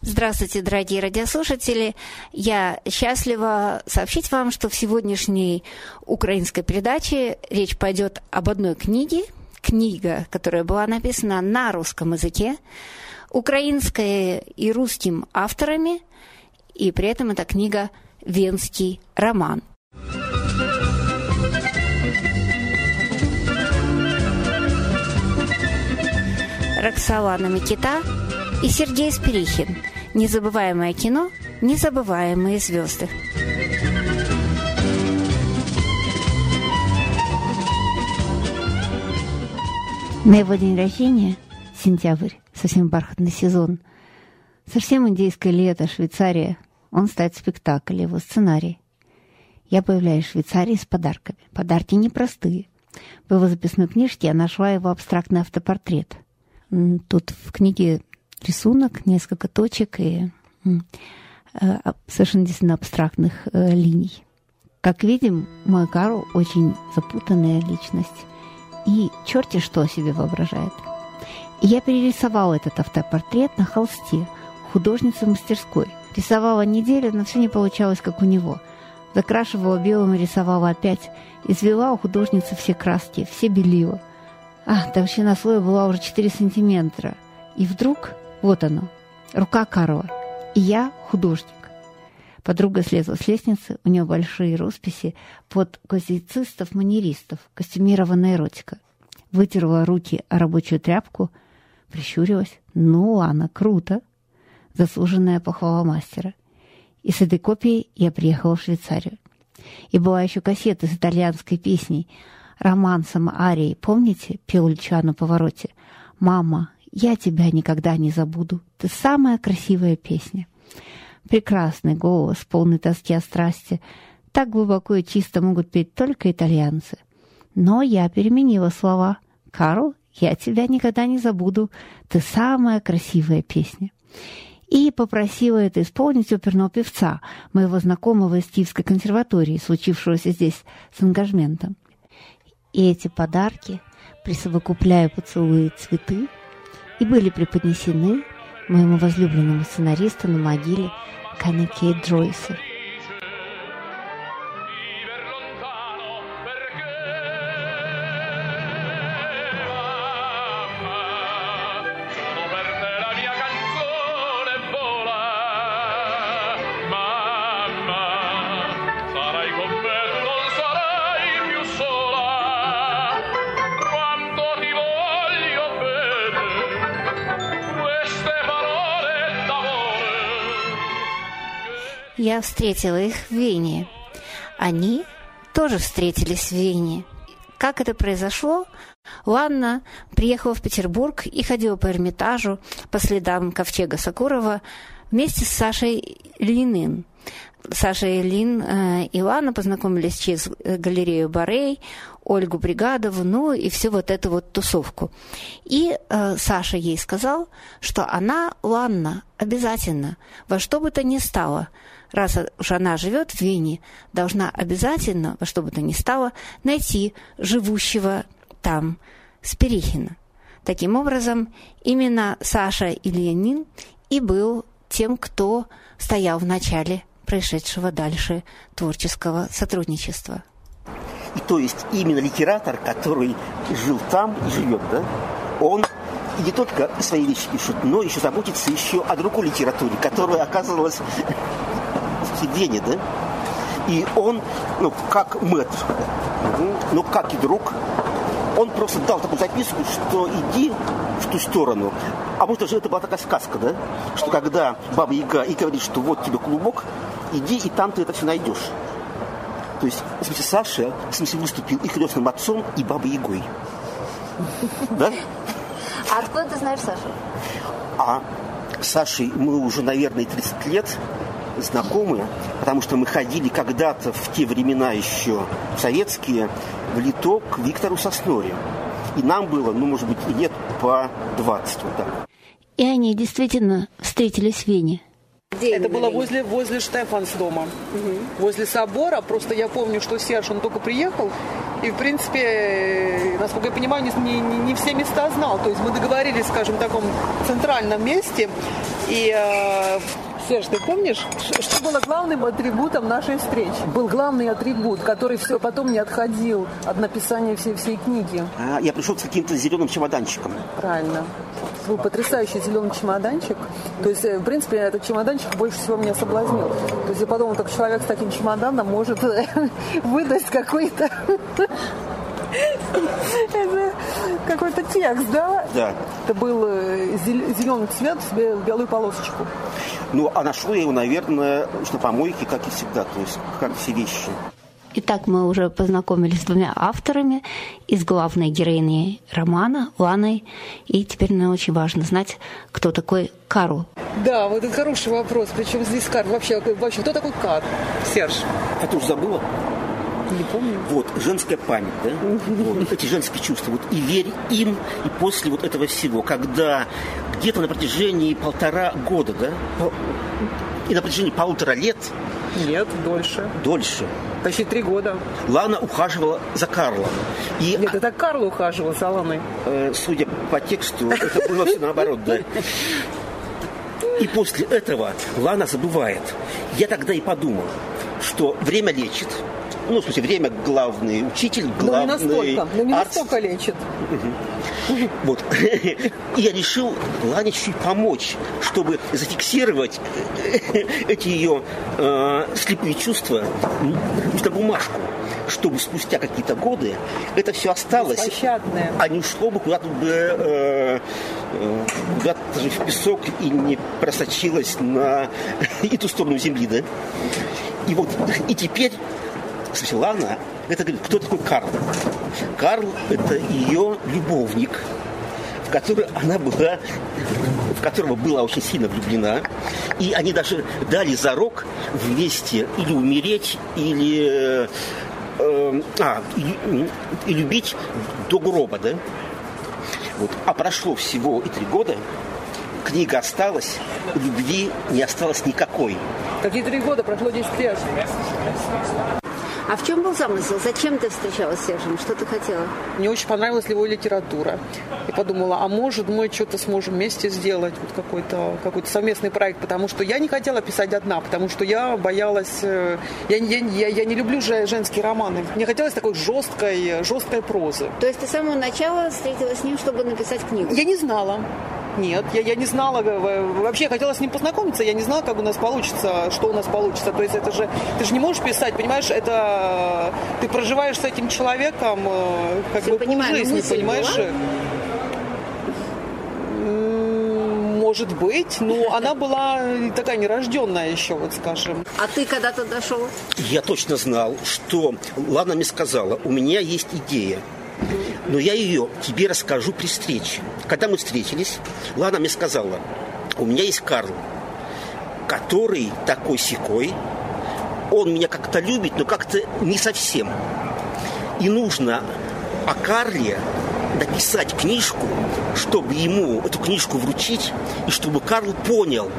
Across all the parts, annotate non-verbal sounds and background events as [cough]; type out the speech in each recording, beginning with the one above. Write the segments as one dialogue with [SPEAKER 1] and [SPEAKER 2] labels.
[SPEAKER 1] Здравствуйте, дорогие радиослушатели. Я счастлива сообщить вам, что в сегодняшней украинской передаче речь пойдет об одной книге, книга, которая была написана на русском языке, украинской и русским авторами, и при этом эта книга «Венский роман». Роксолана Микита и Сергей Спирихин. Незабываемое кино, незабываемые звезды. На его день рождения, сентябрь, совсем бархатный сезон, совсем индейское лето, Швейцария, он ставит спектакль, его сценарий. Я появляюсь в Швейцарии с подарками. Подарки непростые. В его записной книжке я нашла его абстрактный автопортрет – Тут в книге рисунок, несколько точек и э, совершенно действительно абстрактных э, линий. Как видим, мой Карл очень запутанная личность и черти что о себе воображает. И я перерисовала этот автопортрет на холсте художницы мастерской. Рисовала неделю, но все не получалось, как у него. Закрашивала белым и рисовала опять. Извела у художницы все краски, все белила. А, толщина слоя была уже 4 сантиметра. И вдруг, вот оно, рука Карла. И я художник. Подруга слезла с лестницы, у нее большие росписи под классицистов-манеристов, костюмированная эротика. Вытерла руки о рабочую тряпку, прищурилась. Ну, она круто. Заслуженная похвала мастера. И с этой копией я приехала в Швейцарию. И была еще кассета с итальянской песней – романсом Арии, помните, пел Ильича на повороте? «Мама, я тебя никогда не забуду. Ты самая красивая песня». Прекрасный голос, полный тоски о страсти. Так глубоко и чисто могут петь только итальянцы. Но я переменила слова. «Карл, я тебя никогда не забуду. Ты самая красивая песня» и попросила это исполнить оперного певца, моего знакомого из Киевской консерватории, случившегося здесь с ангажментом. И эти подарки, присовокупляя поцелуи цветы, и были преподнесены моему возлюбленному сценаристу на могиле Канеке Джойса – Я встретила их в Вене. Они тоже встретились в Вене. Как это произошло? Ланна приехала в Петербург и ходила по Эрмитажу по следам ковчега Сакурова вместе с Сашей Линым. Саша и Лин э, и Лана познакомились через э, галерею Барей, Ольгу Бригадову, ну и всю вот эту вот тусовку. И э, Саша ей сказал, что она, Ланна, обязательно, во что бы то ни стало – раз уж она живет в Вене, должна обязательно, во что бы то ни стало, найти живущего там Спирихина. Таким образом, именно Саша Ильянин и был тем, кто стоял в начале происшедшего дальше творческого сотрудничества.
[SPEAKER 2] И то есть именно литератор, который жил там и живет, да, он и не только свои вещи пишет, но еще заботится еще о другой литературе, которая оказывалась в Вене, да? И он, ну, как мэтр, ну, как и друг, он просто дал такую записку, что иди в ту сторону. А может же это была такая сказка, да? Что когда Баба Яга и говорит, что вот тебе клубок, иди и там ты это все найдешь. То есть, в смысле, Саша, в смысле, выступил и крестным отцом, и Бабой Ягой. Да?
[SPEAKER 1] А откуда ты знаешь Сашу?
[SPEAKER 2] А Сашей мы уже, наверное, 30 лет знакомы, потому что мы ходили когда-то в те времена еще советские в Литок к Виктору Сосноре. И нам было, ну, может быть, лет по 20 вот так.
[SPEAKER 1] И они действительно встретились в Вене.
[SPEAKER 3] Где это было возле, возле Штефанс дома, угу. возле собора. Просто я помню, что Серж, он только приехал, И, в принципе, насколько я понимаю, не, не, не все места знал. То есть мы договорились, скажем, в таком центральном месте. И э, Серж, ты помнишь, что было главным атрибутом нашей встречи? Был главный атрибут, который все потом не отходил от написания всей, всей книги.
[SPEAKER 2] А, я пришел с каким-то зеленым чемоданчиком.
[SPEAKER 3] Правильно. Был потрясающий зеленый чемоданчик. То есть, э, в принципе, этот чемоданчик больше всего меня соблазнил. То есть я подумал, так человек с таким чемоданом может [laughs] выдать какой-то это какой-то текст, да?
[SPEAKER 2] Да.
[SPEAKER 3] Это был э, зеленый цвет в белую полосочку.
[SPEAKER 2] Ну, а нашел я его, наверное, что помойки, как и всегда, то есть как все вещи.
[SPEAKER 1] Итак, мы уже познакомились с двумя авторами, и с главной героиней романа, Ланой. И теперь нам очень важно знать, кто такой Карл.
[SPEAKER 3] Да, вот это хороший вопрос. Причем здесь Карл. Вообще, вообще кто такой Карл? Серж.
[SPEAKER 2] А ты уже забыла?
[SPEAKER 3] Не помню.
[SPEAKER 2] Вот, женская память, да? Вот, эти женские чувства. Вот и верь им, и после вот этого всего, когда где-то на протяжении полтора года, да, и на протяжении полутора лет
[SPEAKER 3] нет, дольше.
[SPEAKER 2] Дольше.
[SPEAKER 3] Почти три года.
[SPEAKER 2] Лана ухаживала за Карлом.
[SPEAKER 3] И... Нет, это Карл ухаживал за Ланой.
[SPEAKER 2] Э, судя по тексту, это было все наоборот, да. И после этого Лана забывает. Я тогда и подумал, что время лечит, ну, в смысле, время главный учитель, главный
[SPEAKER 3] но не настолько, но не настолько лечит.
[SPEAKER 2] Вот. И [laughs] я решил Лане чуть помочь, чтобы зафиксировать [laughs] эти ее э, слепые чувства на бумажку, чтобы спустя какие-то годы это все осталось, а не ушло бы куда-то бы э, э, куда-то в песок и не просочилось на [laughs] эту сторону земли, да? И вот, и теперь Светлана, это говорит, кто такой Карл? Карл – это ее любовник, в который она была, в которого была очень сильно влюблена. И они даже дали зарок вместе или умереть, или э, а, и, и любить до гроба, да? Вот. А прошло всего и три года, книга осталась, любви не осталось никакой.
[SPEAKER 3] Какие три года? Прошло 10 лет.
[SPEAKER 1] А в чем был замысел? Зачем ты встречалась с Сержем? Что ты хотела?
[SPEAKER 3] Мне очень понравилась его литература. И подумала, а может мы что-то сможем вместе сделать, вот какой-то какой совместный проект, потому что я не хотела писать одна, потому что я боялась, э, я, я, я, я не люблю же женские романы. Мне хотелось такой жесткой, жесткой прозы.
[SPEAKER 1] То есть ты с самого начала встретилась с ним, чтобы написать книгу?
[SPEAKER 3] Я не знала. Нет, я, я не знала, вообще я хотела с ним познакомиться, я не знала, как у нас получится, что у нас получится. То есть это же, ты же не можешь писать, понимаешь, это ты проживаешь с этим человеком э, как Все бы понимаю, жизни, понимаешь? Была? Может быть, но она была такая нерожденная еще, вот скажем.
[SPEAKER 1] А ты когда то дошел?
[SPEAKER 2] Я точно знал, что Лана мне сказала, у меня есть идея. Но я ее тебе расскажу при встрече. Когда мы встретились, Лана мне сказала, у меня есть Карл, который такой секой, он меня как-то любит, но как-то не совсем. И нужно о Карле написать книжку, чтобы ему эту книжку вручить, и чтобы Карл понял,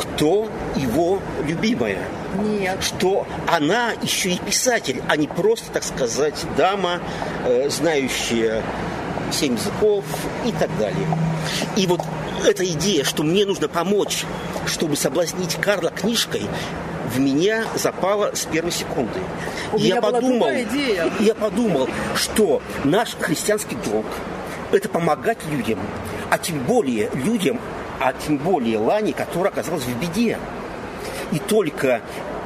[SPEAKER 2] кто его любимая.
[SPEAKER 3] Нет.
[SPEAKER 2] Что она еще и писатель, а не просто, так сказать, дама, э, знающая семь языков и так далее. И вот эта идея, что мне нужно помочь, чтобы соблазнить Карла книжкой, в меня запала с первой секунды.
[SPEAKER 3] У и я подумал, идея.
[SPEAKER 2] я подумал, что наш христианский долг это помогать людям, а тем более людям, а тем более Лане, которая оказалась в беде. И только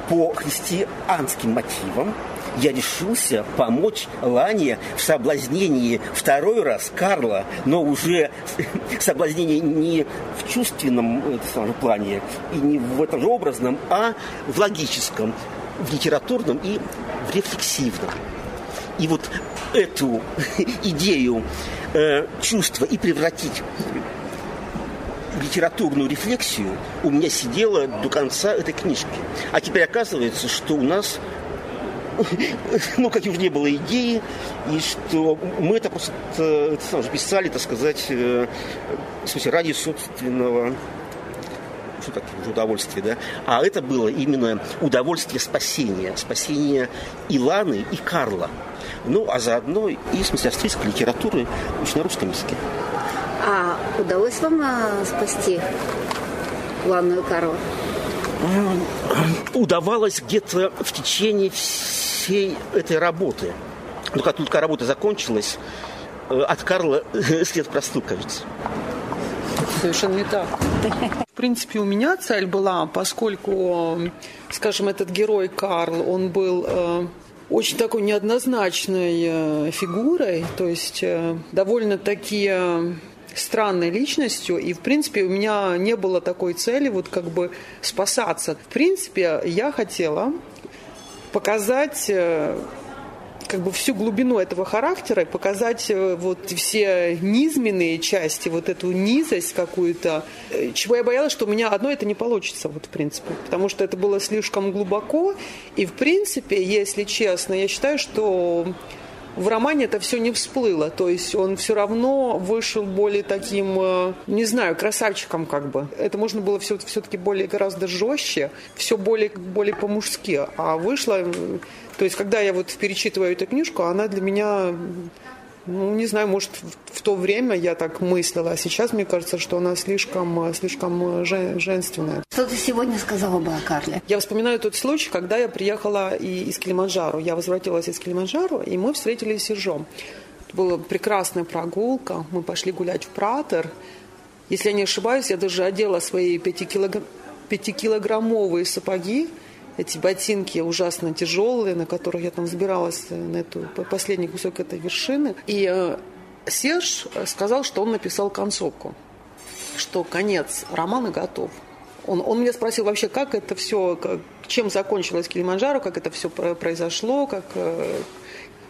[SPEAKER 2] по христианским мотивам я решился помочь Лане в соблазнении второй раз Карла, но уже [laughs] соблазнение не в чувственном это, плане и не в этом же образном, а в логическом, в литературном и в рефлексивном. И вот эту [laughs] идею э, чувства и превратить литературную рефлексию у меня сидела до конца этой книжки. А теперь оказывается, что у нас [laughs] ну, как уже не было идеи, и что мы это просто это, писали, так сказать, э, в смысле, ради собственного все-таки удовольствие, да, а это было именно удовольствие спасения, спасения Иланы и Карла. Ну, а заодно и, в смысле, австрийской литературы уж на русском языке.
[SPEAKER 1] А удалось вам а, спасти Ланну и Карла?
[SPEAKER 2] Удавалось где-то в течение всей этой работы. Но как только работа закончилась, э, от Карла след простыл, кажется.
[SPEAKER 3] Совершенно не так. В принципе, у меня цель была, поскольку, скажем, этот герой Карл, он был э, очень такой неоднозначной э, фигурой, то есть э, довольно-таки э, странной личностью, и, в принципе, у меня не было такой цели вот как бы спасаться. В принципе, я хотела показать э, как бы всю глубину этого характера и показать э, вот все низменные части, вот эту низость какую-то, э, чего я боялась, что у меня одно это не получится, вот в принципе, потому что это было слишком глубоко, и в принципе, если честно, я считаю, что в романе это все не всплыло. То есть он все равно вышел более таким, э, не знаю, красавчиком как бы. Это можно было все, все-таки более гораздо жестче, все более, более по-мужски. А вышло... То есть когда я вот перечитываю эту книжку, она для меня ну, не знаю, может, в, в то время я так мыслила, а сейчас мне кажется, что она слишком, слишком жен, женственная.
[SPEAKER 1] Что ты сегодня сказала бы о Карле?
[SPEAKER 3] Я вспоминаю тот случай, когда я приехала и, из Килиманджаро. Я возвратилась из Килиманджаро, и мы встретились с Сержом. Это была прекрасная прогулка. Мы пошли гулять в Пратер. Если я не ошибаюсь, я даже одела свои пятикилограммовые сапоги, эти ботинки ужасно тяжелые, на которых я там взбиралась на эту последний кусок этой вершины. И э, Серж сказал, что он написал концовку, что конец романа готов. Он, он меня спросил вообще, как это все, как, чем закончилось Килиманджаро, как это все произошло, как, э,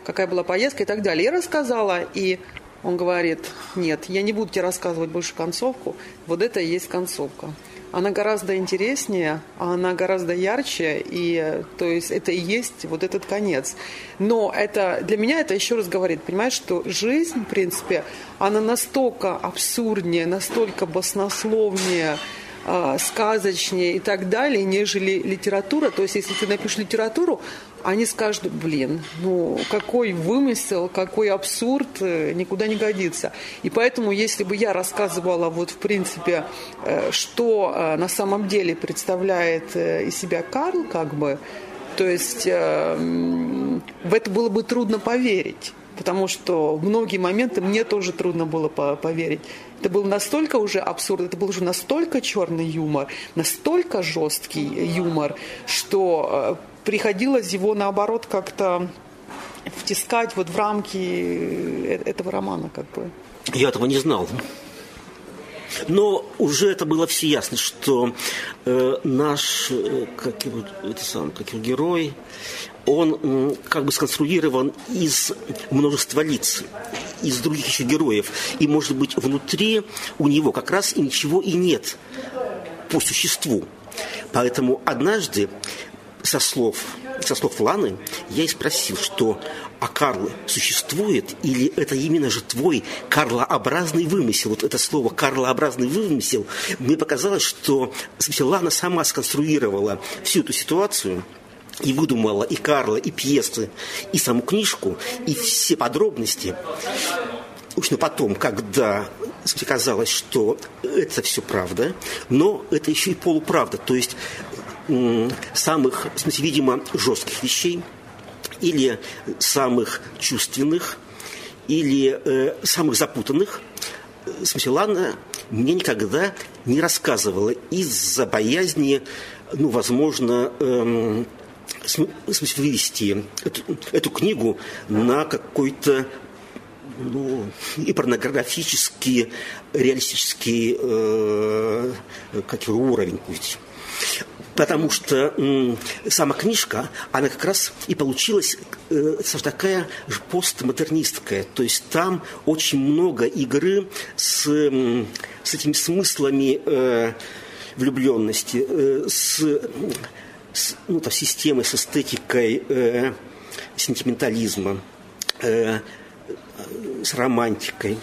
[SPEAKER 3] какая была поездка и так далее. Я рассказала, и он говорит, нет, я не буду тебе рассказывать больше концовку, вот это и есть концовка она гораздо интереснее, она гораздо ярче, и то есть это и есть вот этот конец. Но это для меня это еще раз говорит, понимаешь, что жизнь, в принципе, она настолько абсурднее, настолько баснословнее, а, сказочнее и так далее, нежели литература. То есть, если ты напишешь литературу, они скажут, блин, ну какой вымысел, какой абсурд, э, никуда не годится. И поэтому, если бы я рассказывала вот в принципе, э, что э, на самом деле представляет из себя Карл, как бы, то есть в это было бы трудно поверить потому что многие моменты мне тоже трудно было поверить. Это был настолько уже абсурд, это был уже настолько черный юмор, настолько жесткий юмор, что приходилось его наоборот как-то втискать вот в рамки э, этого романа как бы.
[SPEAKER 2] Я этого не знал. Но уже это было все ясно, что э, наш э, как его, это сам, как его герой, он как бы сконструирован из множества лиц, из других еще героев. И, может быть, внутри у него как раз и ничего и нет по существу. Поэтому однажды со слов, со слов Ланы я и спросил, что а Карл существует или это именно же твой карлообразный вымысел? Вот это слово карлообразный вымысел, мне показалось, что Лана сама сконструировала всю эту ситуацию – и выдумала и Карла, и пьесы, и саму книжку, и все подробности. Уж но потом, когда казалось, что это все правда, но это еще и полуправда, то есть самых, в смысле, видимо, жестких вещей, или самых чувственных, или э, самых запутанных, в смысле, Лана мне никогда не рассказывала из-за боязни, ну, возможно, эм, в смысле, вывести эту, эту книгу на какой-то ну, и порнографический, реалистический э, как уровень пусть. Потому что сама книжка, она как раз и получилась э, такая постмодернистская. То есть там очень много игры с, с этими смыслами э, влюбленности, э, с с, ну, там, системой, с эстетикой э, сентиментализма, э, с романтикой.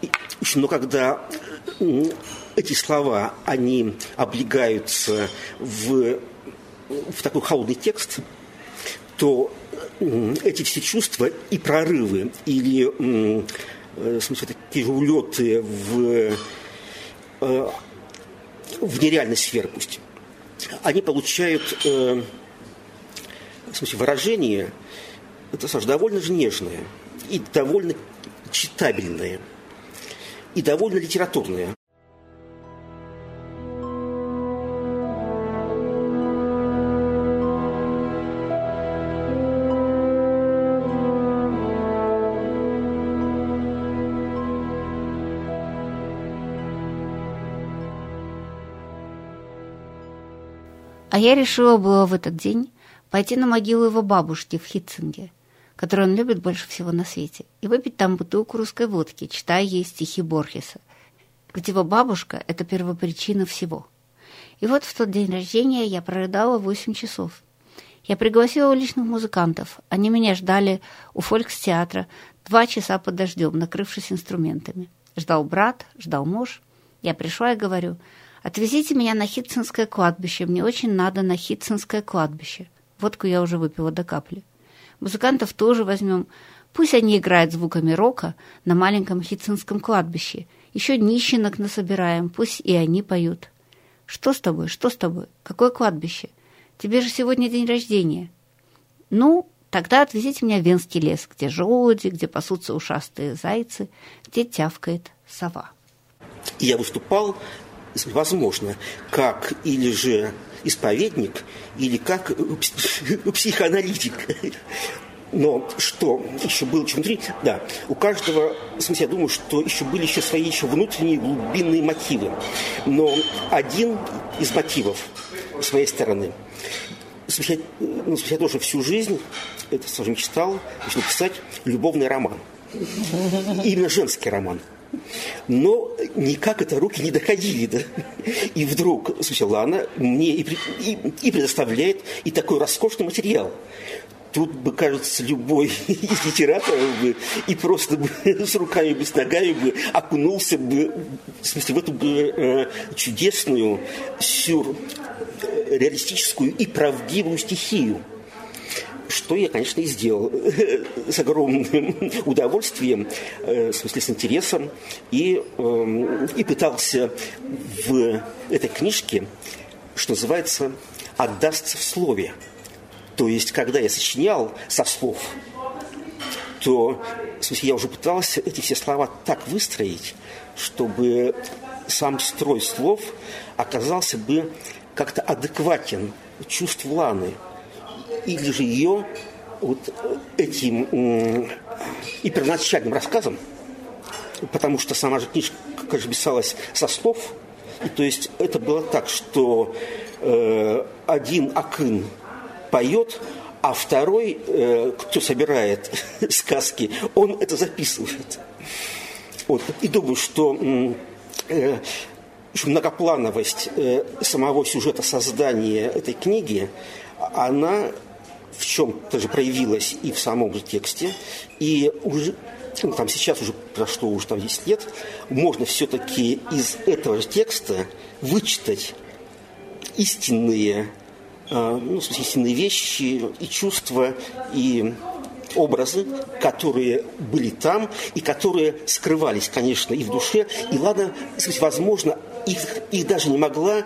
[SPEAKER 2] И, но когда эти слова, они облегаются в, в такой холодный текст, то эти все чувства и прорывы, или э, смысле, такие же улеты в, э, в нереальной сферы, пусть, они получают э, в смысле, выражение, Саша, довольно же нежное и довольно читабельное, и довольно литературное.
[SPEAKER 1] А я решила было в этот день пойти на могилу его бабушки в Хитцинге, которую он любит больше всего на свете, и выпить там бутылку русской водки, читая ей стихи Борхеса. Ведь его бабушка – это первопричина всего. И вот в тот день рождения я прорыдала восемь часов. Я пригласила уличных музыкантов. Они меня ждали у фолькс-театра два часа под дождем, накрывшись инструментами. Ждал брат, ждал муж. Я пришла и говорю – Отвезите меня на Хитцинское кладбище. Мне очень надо на Хитцинское кладбище. Водку я уже выпила до капли. Музыкантов тоже возьмем. Пусть они играют звуками рока на маленьком Хитцинском кладбище. Еще нищенок насобираем, пусть и они поют. Что с тобой? Что с тобой? Какое кладбище? Тебе же сегодня день рождения. Ну, тогда отвезите меня в Венский лес, где желуди, где пасутся ушастые зайцы, где тявкает сова.
[SPEAKER 2] Я выступал возможно, как или же исповедник, или как [laughs] психоаналитик. Но что еще было чем внутри? Да, у каждого, в смысле, я думаю, что еще были еще свои еще внутренние глубинные мотивы. Но один из мотивов с моей стороны, в смысле, ну, в смысле, я тоже всю жизнь, это сложно читал, начал писать любовный роман. Именно женский роман – но никак это руки не доходили. Да? И вдруг, слушай, Лана мне и, и, и предоставляет и такой роскошный материал. Тут бы, кажется, любой из литераторов бы и просто бы с руками бы, с ногами бы окунулся бы, в смысле, в эту бы э, чудесную, сюрреалистическую и правдивую стихию что я, конечно, и сделал [laughs] с огромным [laughs] удовольствием, э, в смысле с интересом, и, эм, и пытался в этой книжке, что называется, отдастся в слове. То есть, когда я сочинял со слов, то в смысле, я уже пытался эти все слова так выстроить, чтобы сам строй слов оказался бы как-то адекватен чувству Ланы – или же ее вот этим и первоначальным рассказом, потому что сама же книжка, же писалась со слов, и то есть это было так, что э, один акын поет, а второй, э, кто собирает [laughs] сказки, он это записывает. Вот. И думаю, что э, многоплановость э, самого сюжета создания этой книги, она в чем-то же проявилось и в самом же тексте, и уже ну, там сейчас уже прошло уже там 10 лет, можно все-таки из этого же текста вычитать истинные, э, ну, в смысле, истинные вещи и чувства, и образы, которые были там и которые скрывались, конечно, и в душе. И ладно, возможно, их, их даже не могла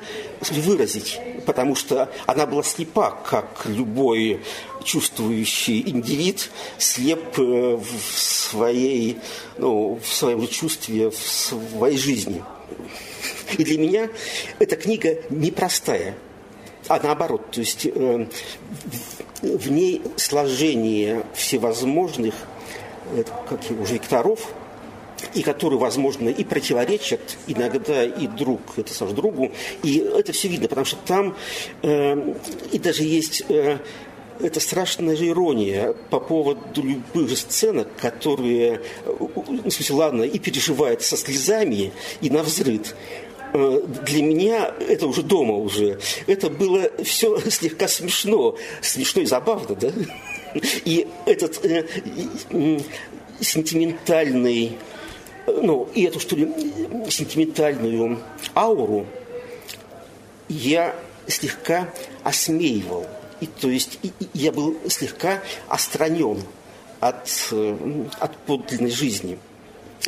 [SPEAKER 2] выразить, потому что она была слепа, как любой чувствующий индивид слеп э, в своей, ну, в своем чувстве, в своей жизни. И для меня эта книга непростая, а наоборот, то есть э, в ней сложение всевозможных, э, как уже векторов, и которые, возможно, и противоречат иногда и друг это сам другу. И это все видно, потому что там э, и даже есть э, это страшная же ирония по поводу любых же сценок, которые, э, в смысле, ладно, и переживает со слезами, и на взрыв. Э, для меня это уже дома уже. Это было все [laughs] слегка смешно, смешно и забавно, да? И этот э, э, сентиментальный ну, и эту, что ли, сентиментальную ауру я слегка осмеивал. И, то есть и, и я был слегка отстранен от, э, от подлинной жизни.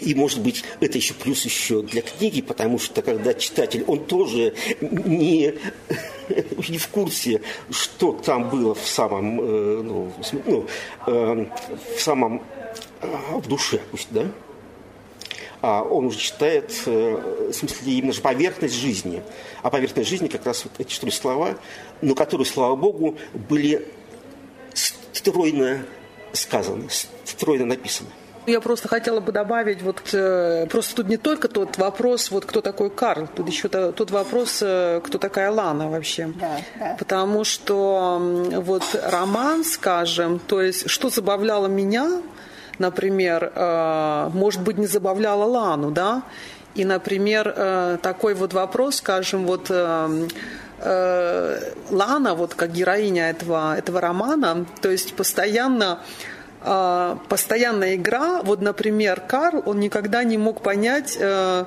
[SPEAKER 2] И, может быть, это еще плюс еще для книги, потому что когда читатель, он тоже не, [laughs] не в курсе, что там было в самом, э, ну, ну, э, в самом, в душе, пусть, да, он уже читает, в смысле, именно же поверхность жизни. А поверхность жизни как раз вот эти ли слова, но которые, слава богу, были стройно сказаны, стройно написаны.
[SPEAKER 3] Я просто хотела бы добавить, вот э, просто тут не только тот вопрос, вот кто такой Карл, тут еще тот вопрос, э, кто такая Лана вообще. Да, да. Потому что вот роман, скажем, то есть что забавляло меня, например, э, может быть, не забавляло Лану, да, и, например, такой вот вопрос, скажем, вот Лана, вот как героиня этого, этого романа, то есть постоянно постоянная игра. Вот, например, Карл, он никогда не мог понять, э,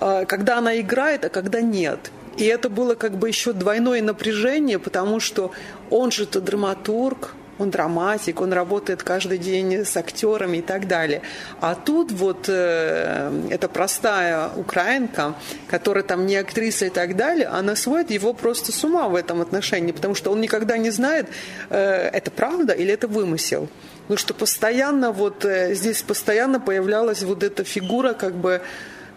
[SPEAKER 3] э, когда она играет, а когда нет. И это было как бы еще двойное напряжение, потому что он же-то драматург, он драматик, он работает каждый день с актерами и так далее. А тут вот э, эта простая украинка, которая там не актриса и так далее, она сводит его просто с ума в этом отношении, потому что он никогда не знает, э, это правда или это вымысел. Ну что постоянно вот э, здесь постоянно появлялась вот эта фигура как бы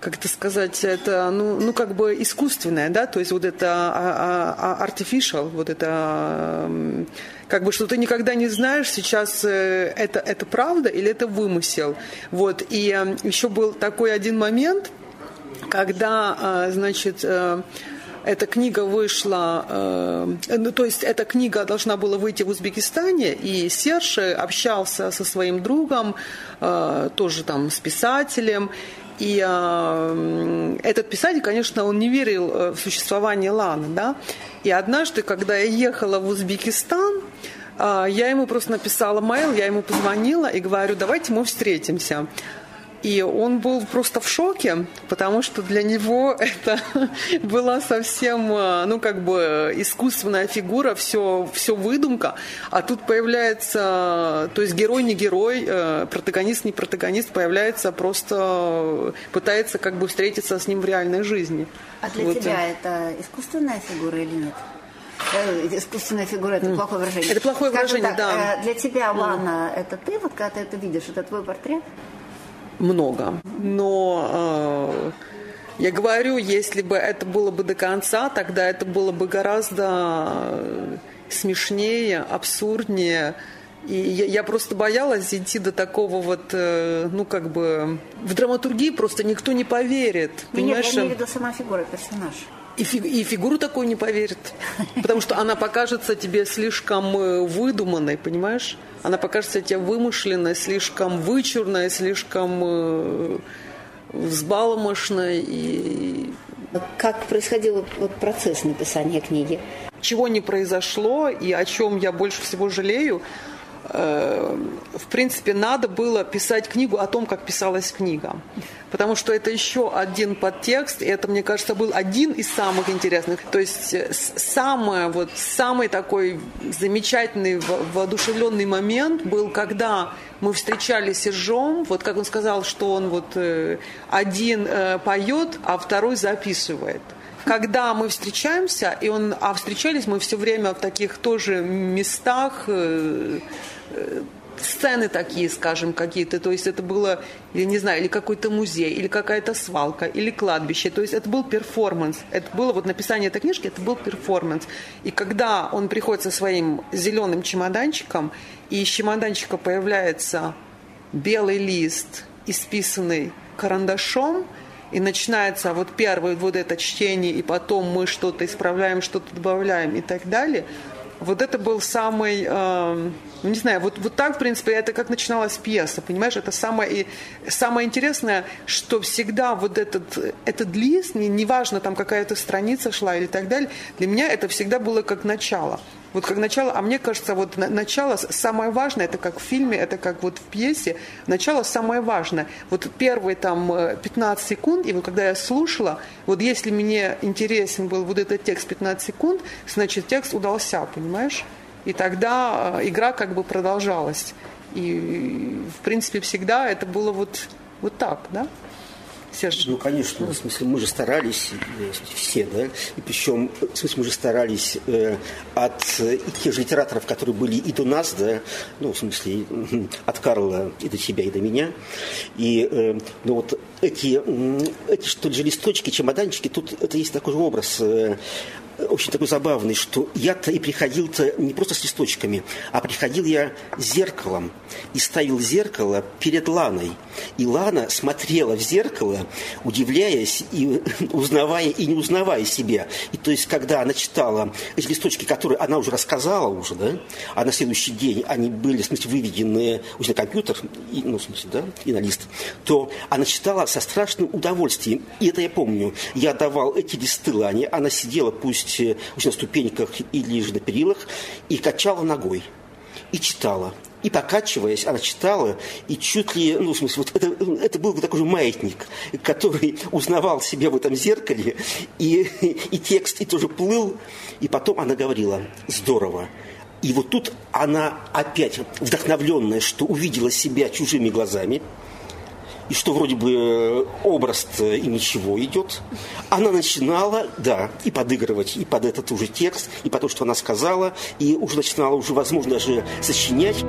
[SPEAKER 3] как это сказать, это, ну, ну, как бы искусственное, да, то есть вот это а, а, а, artificial, вот это, как бы, что ты никогда не знаешь, сейчас э, это, это правда или это вымысел. Вот, и э, еще был такой один момент, когда, значит, эта книга вышла, э, ну, то есть эта книга должна была выйти в Узбекистане, и Серж общался со своим другом, э, тоже там с писателем, и э, этот писатель, конечно, он не верил э, в существование Ланы, да. И однажды, когда я ехала в Узбекистан, э, я ему просто написала mail, я ему позвонила и говорю, давайте мы встретимся. И он был просто в шоке, потому что для него [laughs] это была совсем, э, ну, как бы искусственная фигура, все, все выдумка. А тут появляется, то есть герой не герой, э, протагонист не протагонист, появляется просто, пытается как бы встретиться с ним в реальной жизни.
[SPEAKER 1] А для вот. тебя это искусственная фигура или нет? Э, искусственная фигура это плохое выражение.
[SPEAKER 3] Это плохое Скажу выражение, так,
[SPEAKER 1] да. Для тебя, Лана, mm. это ты, вот когда ты это видишь, это твой портрет?
[SPEAKER 3] Много. Но э, я говорю, если бы это было бы до конца, тогда это было бы гораздо смешнее, абсурднее. И я, я просто боялась идти до такого вот, э, ну, как бы... В драматургии просто никто не поверит.
[SPEAKER 1] Нет, я имею в виду сама фигура, персонаж.
[SPEAKER 3] И, фиг, и фигуру такую не поверит. Потому что она покажется тебе слишком э, выдуманной, понимаешь? Она покажется тебе вымышленной, слишком вычурной, слишком э, взбаломошной. И...
[SPEAKER 1] Как происходил вот процесс написания книги?
[SPEAKER 3] Чего не произошло и о чем я больше всего жалею – в принципе, надо было писать книгу о том, как писалась книга. Потому что это еще один подтекст, и это, мне кажется, был один из самых интересных. То есть э, самый, вот, самый такой замечательный, воодушевленный момент был, когда мы встречались с Сержом, вот как он сказал, что он вот э, один поет, а второй записывает когда мы встречаемся, и он, а встречались мы все время в таких тоже местах, сцены такие, скажем, какие-то. То есть это было, я не знаю, или какой-то музей, или какая-то свалка, или кладбище. То есть это был перформанс. Это было вот написание этой книжки, это был перформанс. И когда он приходит со своим зеленым чемоданчиком, и из чемоданчика появляется белый лист, исписанный карандашом, и начинается вот первое вот это чтение, и потом мы что-то исправляем, что-то добавляем и так далее – вот это был самый, э, не знаю, вот, вот так, в принципе, это как начиналась пьеса, понимаешь? Это самое, и, самое интересное, что всегда вот этот, этот лист, не, неважно, там какая-то страница шла или так далее, для меня это всегда было как начало. Вот как начало, а мне кажется, вот начало самое важное, это как в фильме, это как вот в пьесе, начало самое важное. Вот первые там 15 э, секунд, и вот когда я слушала, вот если мне интересен был вот этот текст 15 секунд, значит текст удался, понимаешь? И тогда э, игра как бы продолжалась. И, в принципе, всегда это было вот, вот так, да?
[SPEAKER 2] Серж? Ну, конечно, в смысле, мы же старались, э, все, да, и причем, в смысле, мы же старались э, от э, тех же литераторов, которые были и до нас, да, ну, в смысле, от Карла и до тебя, и до меня, и, э, ну, вот эти, эти, что ли, листочки, чемоданчики, тут это есть такой же образ, э, очень такой забавный, что я-то и приходил-то не просто с листочками, а приходил я зеркалом и ставил зеркало перед Ланой. И Лана смотрела в зеркало, удивляясь и [laughs] узнавая и не узнавая себя. И то есть, когда она читала эти листочки, которые она уже рассказала уже, да, а на следующий день они были, в смысле, выведены уже на компьютер, и, ну, в смысле, да, и на лист, то она читала со страшным удовольствием. И это я помню. Я давал эти листы Лане, она сидела, пусть есть на ступеньках или же на перилах, и качала ногой, и читала. И покачиваясь, она читала, и чуть ли, ну, в смысле, вот это, это был такой же маятник, который узнавал себя в этом зеркале, и, и текст и тоже плыл, и потом она говорила, здорово. И вот тут она опять вдохновленная, что увидела себя чужими глазами – и что вроде бы э, образ и ничего идет. Она начинала, да, и подыгрывать, и под этот уже текст, и по то, что она сказала, и уже начинала уже, возможно, даже сочинять.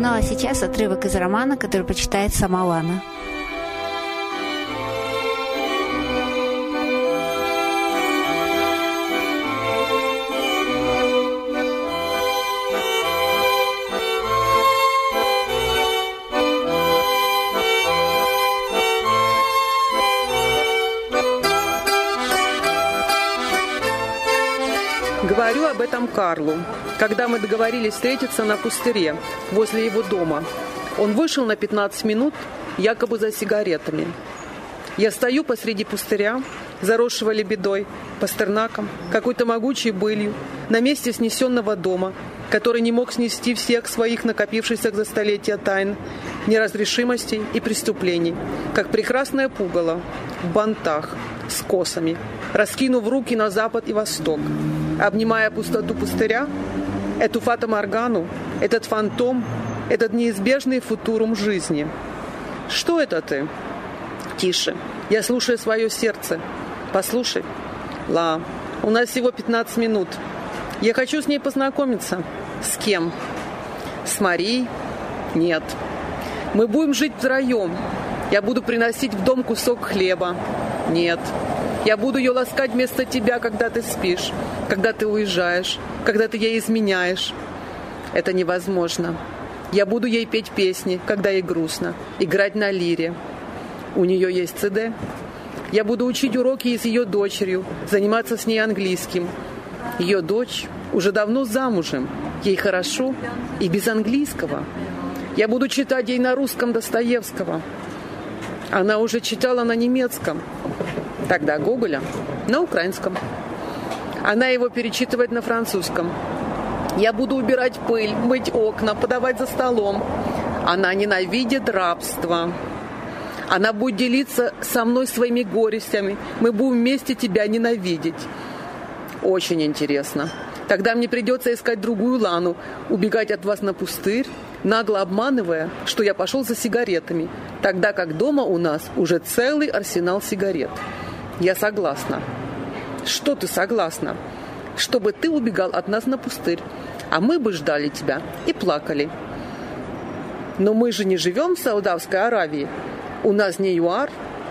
[SPEAKER 1] Ну а сейчас отрывок из романа, который почитает сама Лана.
[SPEAKER 3] Карлу, когда мы договорились встретиться на пустыре возле его дома. Он вышел на 15 минут, якобы за сигаретами. Я стою посреди пустыря, заросшего лебедой, пастернаком, какой-то могучей былью, на месте снесенного дома, который не мог снести всех своих накопившихся за столетия тайн, неразрешимостей и преступлений, как прекрасное пугало в бантах с косами, раскинув руки на запад и восток, обнимая пустоту пустыря, эту фатоморгану, этот фантом, этот неизбежный футурум жизни. Что это ты? Тише. Я слушаю свое сердце. Послушай. Ла, у нас всего 15 минут. Я хочу с ней познакомиться. С кем? С Марией? Нет. Мы будем жить втроем. Я буду приносить в дом кусок хлеба. Нет. Я буду ее ласкать вместо тебя, когда ты спишь, когда ты уезжаешь, когда ты ей изменяешь. Это невозможно. Я буду ей петь песни, когда ей грустно, играть на лире. У нее есть ЦД. Я буду учить уроки с ее дочерью, заниматься с ней английским. Ее дочь уже давно замужем, ей хорошо и без английского. Я буду читать ей на русском Достоевского. Она уже читала на немецком тогда Гоголя, на украинском. Она его перечитывает на французском. Я буду убирать пыль, мыть окна, подавать за столом. Она ненавидит рабство. Она будет делиться со мной своими горестями. Мы будем вместе тебя ненавидеть. Очень интересно. Тогда мне придется искать другую Лану, убегать от вас на пустырь, нагло обманывая, что я пошел за сигаретами, тогда как дома у нас уже целый арсенал сигарет. Я согласна. Что ты согласна? Чтобы ты убегал от нас на пустырь, а мы бы ждали тебя и плакали. Но мы же не живем в Саудовской Аравии. У нас не ЮАР,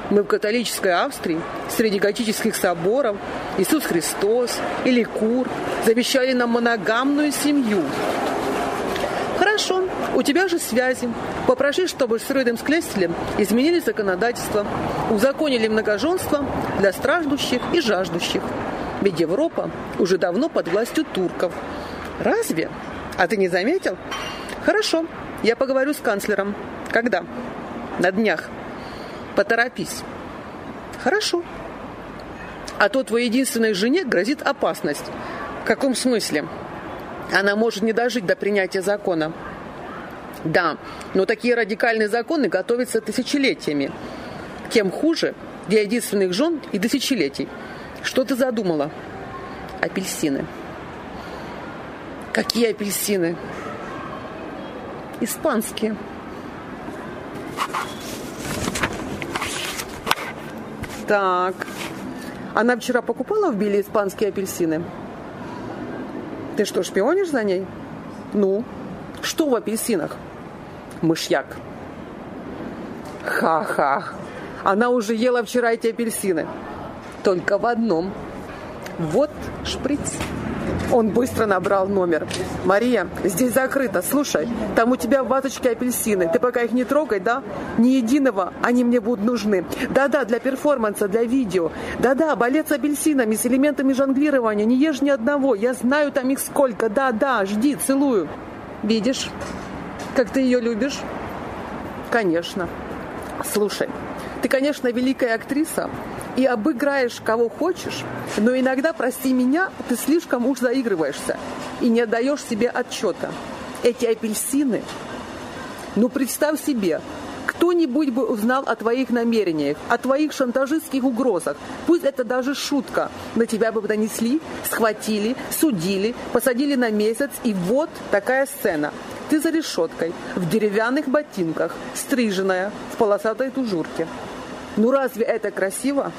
[SPEAKER 3] мы в католической Австрии, среди готических соборов, Иисус Христос или Кур завещали нам моногамную семью. Хорошо, у тебя же связи. Попроси, чтобы с Рыдом Склестелем изменили законодательство, узаконили многоженство для страждущих и жаждущих. Ведь Европа уже давно под властью турков. Разве? А ты не заметил? Хорошо, я поговорю с канцлером. Когда? На днях. Поторопись. Хорошо. А то твоей единственной жене грозит опасность. В каком смысле? Она может не дожить до принятия закона. Да, но такие радикальные законы готовятся тысячелетиями. Тем хуже для единственных жен и тысячелетий. Что ты задумала? Апельсины. Какие апельсины? Испанские. Так. Она вчера покупала в Билли испанские апельсины? Ты что, шпионишь за ней? Ну, что в апельсинах? Мышьяк. Ха-ха. Она уже ела вчера эти апельсины. Только в одном. Вот шприц. Он быстро набрал номер. «Мария, здесь закрыто. Слушай, там у тебя в ваточке апельсины. Ты пока их не трогай, да? Ни единого. Они мне будут нужны. Да-да, для перформанса, для видео. Да-да, балет с апельсинами, с элементами жонглирования. Не ешь ни одного. Я знаю там их сколько. Да-да, жди, целую». Видишь, как ты ее любишь? Конечно. Слушай, ты, конечно, великая актриса, и обыграешь кого хочешь, но иногда, прости меня, ты слишком уж заигрываешься и не отдаешь себе отчета. Эти апельсины, ну представь себе, кто-нибудь бы узнал о твоих намерениях, о твоих шантажистских угрозах. Пусть это даже шутка. На тебя бы донесли, схватили, судили, посадили на месяц, и вот такая сцена. Ты за решеткой, в деревянных ботинках, стриженная, в полосатой тужурке. Ну разве это красиво?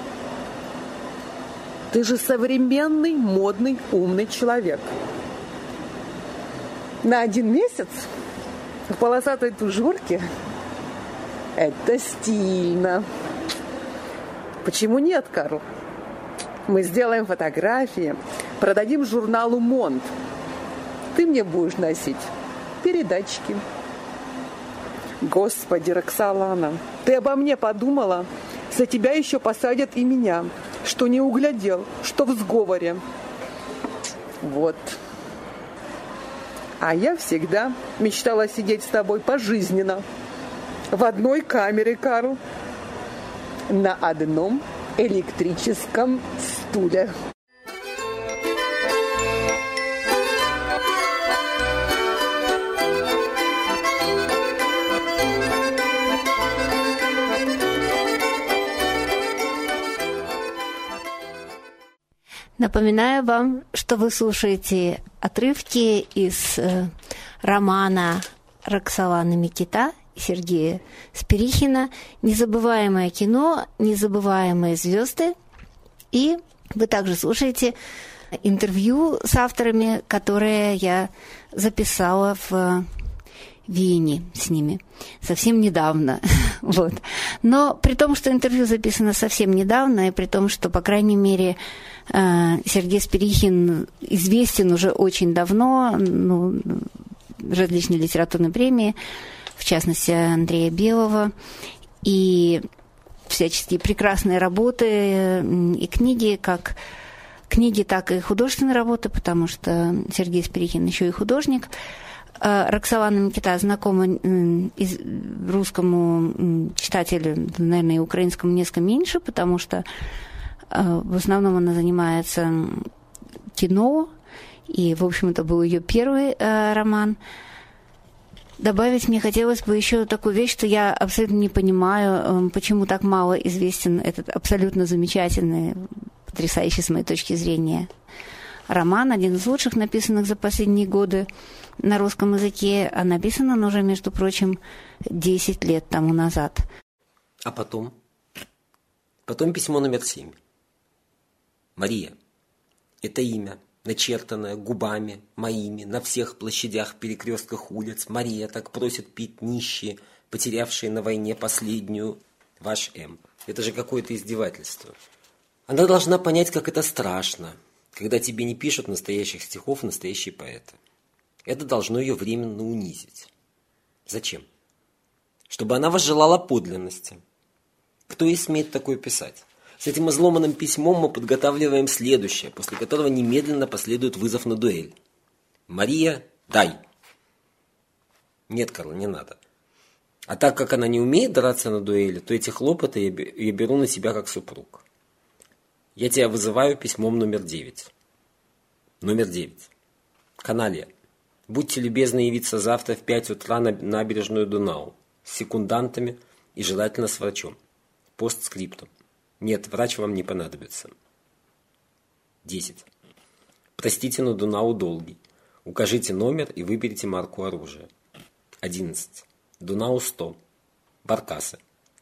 [SPEAKER 3] Ты же современный, модный, умный человек. На один месяц в полосатой тужурке это стильно. Почему нет, Карл? Мы сделаем фотографии, продадим журналу Монт. Ты мне будешь носить передатчики. Господи, Роксолана, ты обо мне подумала? За тебя еще посадят и меня, что не углядел, что в сговоре. Вот. А я всегда мечтала сидеть с тобой пожизненно. В одной камере, Карл. На одном электрическом стуле.
[SPEAKER 1] Напоминаю вам, что вы слушаете отрывки из э, романа Роксолана Микита Сергея Спирихина «Незабываемое кино, незабываемые звезды». И вы также слушаете интервью с авторами, которые я записала в Вене с ними совсем недавно. [laughs] [laughs] вот. Но при том, что интервью записано совсем недавно, и при том, что, по крайней мере, э, Сергей Спирихин известен уже очень давно, ну, различные литературные премии, в частности, Андрея Белого, и всяческие прекрасные работы и книги, как книги, так и художественные работы, потому что Сергей Спирихин еще и художник – Роксолана Микита знакома русскому читателю, наверное, и украинскому несколько меньше, потому что э, в основном она занимается кино, и, в общем, это был ее первый э, роман. Добавить мне хотелось бы еще такую вещь, что я абсолютно не понимаю, почему так мало известен этот абсолютно замечательный, потрясающий с моей точки зрения роман, один из лучших написанных за последние годы на русском языке, а написан он уже, между прочим, 10 лет тому назад.
[SPEAKER 4] А потом? Потом письмо номер 7. Мария. Это имя, начертанное губами моими на всех площадях, перекрестках улиц. Мария так просит пить нищие, потерявшие на войне последнюю ваш М. Это же какое-то издевательство. Она должна понять, как это страшно, когда тебе не пишут настоящих стихов настоящие поэты. Это должно ее временно унизить. Зачем? Чтобы она возжелала подлинности. Кто и смеет такое писать? С этим изломанным письмом мы подготавливаем следующее, после которого немедленно последует вызов на дуэль. Мария, дай. Нет, Карл, не надо. А так как она не умеет драться на дуэли, то эти хлопоты я беру на себя как супруг. Я тебя вызываю письмом номер девять. Номер девять. Каналия. Будьте любезны явиться завтра в пять утра на набережную Дунау с секундантами и желательно с врачом. Постскриптум. Нет, врач вам не понадобится. 10. Простите, но Дунау долгий. Укажите номер и выберите марку оружия. 11. Дунау 100. Баркасы.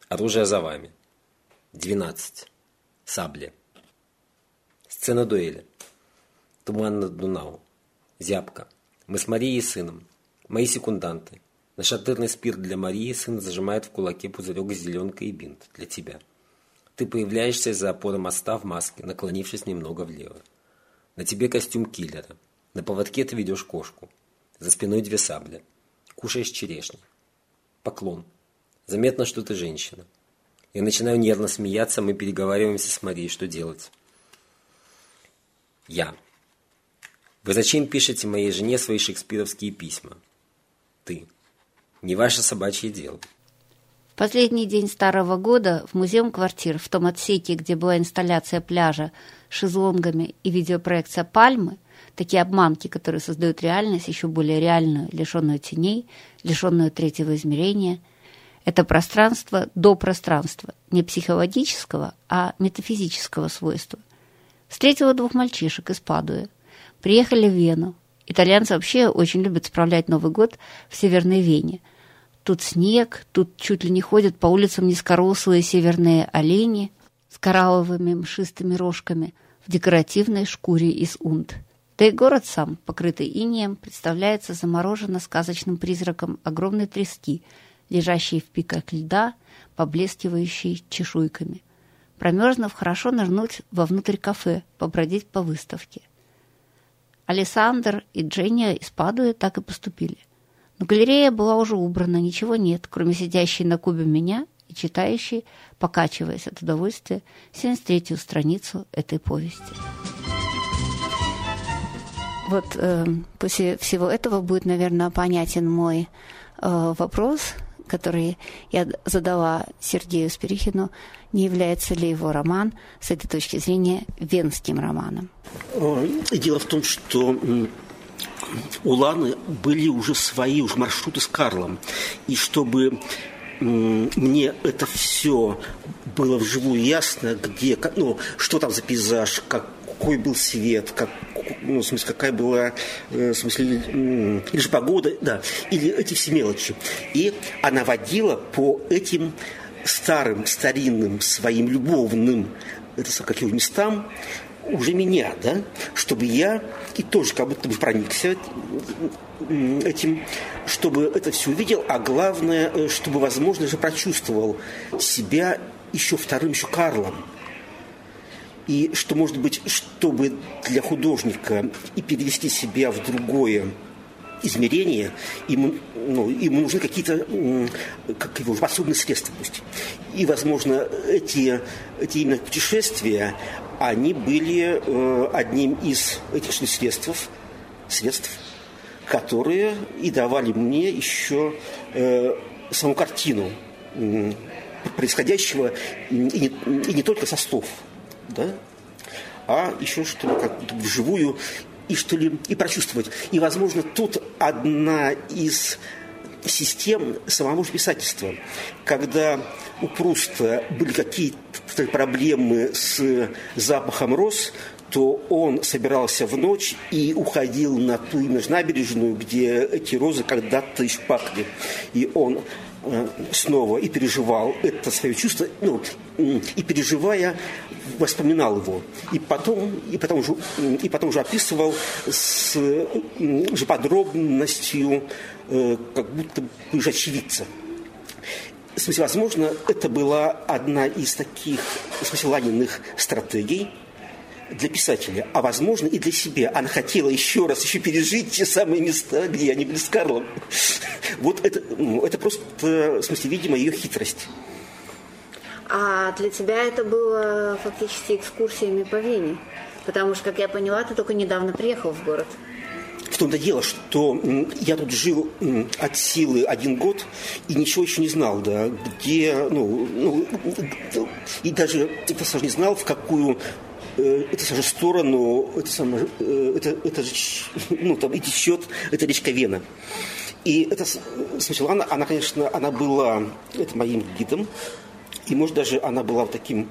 [SPEAKER 4] Оружие за вами. 12. Сабли. Сцена дуэли. Туман над Дунау. Зябка. Мы с Марией и сыном. Мои секунданты. Нашатырный спирт для Марии сын зажимает в кулаке пузырек с зеленкой и бинт для тебя. Ты появляешься из-за опоры моста в маске, наклонившись немного влево. На тебе костюм киллера. На поводке ты ведешь кошку. За спиной две сабли. Кушаешь черешню. Поклон. Заметно, что ты женщина. Я начинаю нервно смеяться, мы переговариваемся с Марией, что делать. Я. Вы зачем пишете моей жене свои шекспировские письма? Ты. Не ваше собачье дело.
[SPEAKER 1] Последний день старого года в музеум квартир, в том отсеке, где была инсталляция пляжа с шезлонгами и видеопроекция пальмы, такие обманки, которые создают реальность еще более реальную, лишенную теней, лишенную третьего измерения. Это пространство до пространства, не психологического, а метафизического свойства. Встретила двух мальчишек из Падуи. Приехали в Вену. Итальянцы вообще очень любят справлять Новый год в Северной Вене. Тут снег, тут чуть ли не ходят по улицам низкорослые северные олени с коралловыми мшистыми рожками в декоративной шкуре из унт. Да и город сам, покрытый инеем, представляется замороженно сказочным призраком огромной трески, лежащей в пиках льда, поблескивающей чешуйками. Промерзнув, хорошо нырнуть вовнутрь кафе, побродить по выставке. Александр и Дженни из Падуи так и поступили. Но галерея была уже убрана, ничего нет, кроме сидящей на кубе меня и читающей, покачиваясь от удовольствия, 73-ю страницу этой повести. Вот э, после всего этого будет, наверное, понятен мой э, вопрос, который я задала Сергею Спирихину, не является ли его роман с этой точки зрения венским романом.
[SPEAKER 2] Дело в том, что у Ланы были уже свои уже маршруты с Карлом. И чтобы мне это все было вживую ясно, где, ну, что там за пейзаж, какой был свет, как, ну, в смысле, какая была, э, в смысле, или же погода, да, или эти все мелочи. И она водила по этим старым, старинным, своим любовным, это как его местам, уже меня, да, чтобы я и тоже как будто бы проникся этим, чтобы это все увидел, а главное, э, чтобы, возможно, же прочувствовал себя еще вторым, еще Карлом. И что, может быть, чтобы для художника и перевести себя в другое измерение, ему, ну, ему нужны какие-то как его, способные средства пусть. И, возможно, эти, эти именно путешествия, они были э, одним из этих средств, средств, которые и давали мне еще э, саму картину э, происходящего и не, и не только со да, а еще что как вживую и что ли и прочувствовать. И, возможно, тут одна из систем самого же писательства. Когда у Пруста были какие-то проблемы с запахом роз, то он собирался в ночь и уходил на ту набережную, где эти розы когда-то еще пахли. И он снова и переживал это свое чувство, ну, и переживая, воспоминал его. И потом, и потом, уже, и потом уже описывал с уже подробностью, э, как будто бы уже очевидца. В смысле, возможно, это была одна из таких, в смысле, Ланиных стратегий для писателя, а возможно и для себя. Она хотела еще раз еще пережить те самые места, где они были с Карлом. [laughs] Вот это, ну, это просто, в смысле, видимо, ее хитрость.
[SPEAKER 1] А для тебя это было фактически экскурсиями по Вене? Потому что, как я поняла, ты только недавно приехал в город.
[SPEAKER 2] В том-то дело, что я тут жил от силы один год и ничего еще не знал, да, где, ну, ну и даже просто не знал, в какую это же сторону, это, самое, э, это, это же, [laughs] ну, там и течет, это речка Вена. И это сначала она, она, конечно, она была это моим гидом, и, может, даже она была таким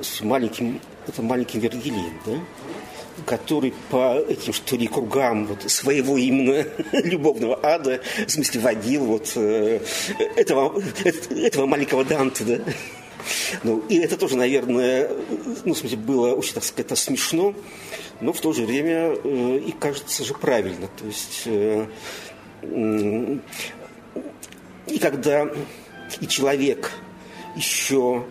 [SPEAKER 2] с маленьким, это маленьким Вергилием, да? который по этим, что ли, кругам вот, своего именно [laughs] любовного ада, в смысле, водил вот э, этого, этого маленького Данте, да? Ну, и это тоже, наверное, ну, в смысле, было очень, так сказать, смешно, но в то же время э, и кажется же правильно. То есть, э, э, и когда и человек еще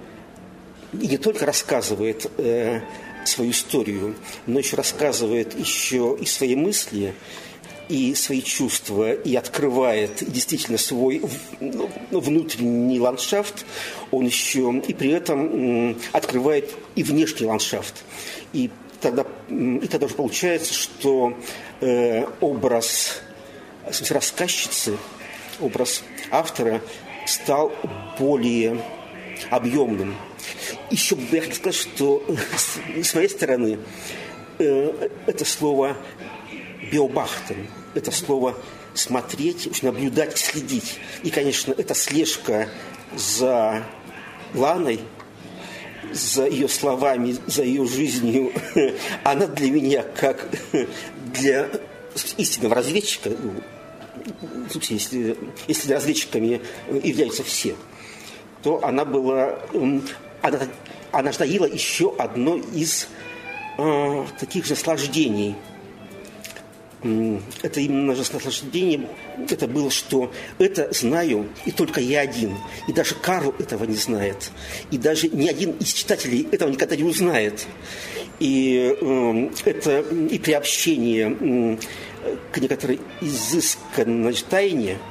[SPEAKER 2] и не только рассказывает э, свою историю, но еще рассказывает еще и свои мысли, и свои чувства, и открывает действительно свой ну, внутренний ландшафт, он еще и при этом открывает и внешний ландшафт. И тогда, и тогда уже получается, что э, образ рассказчицы, образ автора стал более объемным. Еще бы я хотел сказать, что с моей стороны э, это слово «биобахтен», это слово смотреть, наблюдать, следить. И, конечно, это слежка за Ланой, за ее словами, за ее жизнью, [laughs] она для меня как для истинного разведчика, ну, если, если разведчиками являются все, то она была, она, она таила еще одно из э, таких же наслаждений. Это именно же наслаждение, это было, что это знаю, и только я один. И даже Карл этого не знает. И даже ни один из читателей этого никогда не узнает. И э, это и приобщение к некоторой изысканной тайне –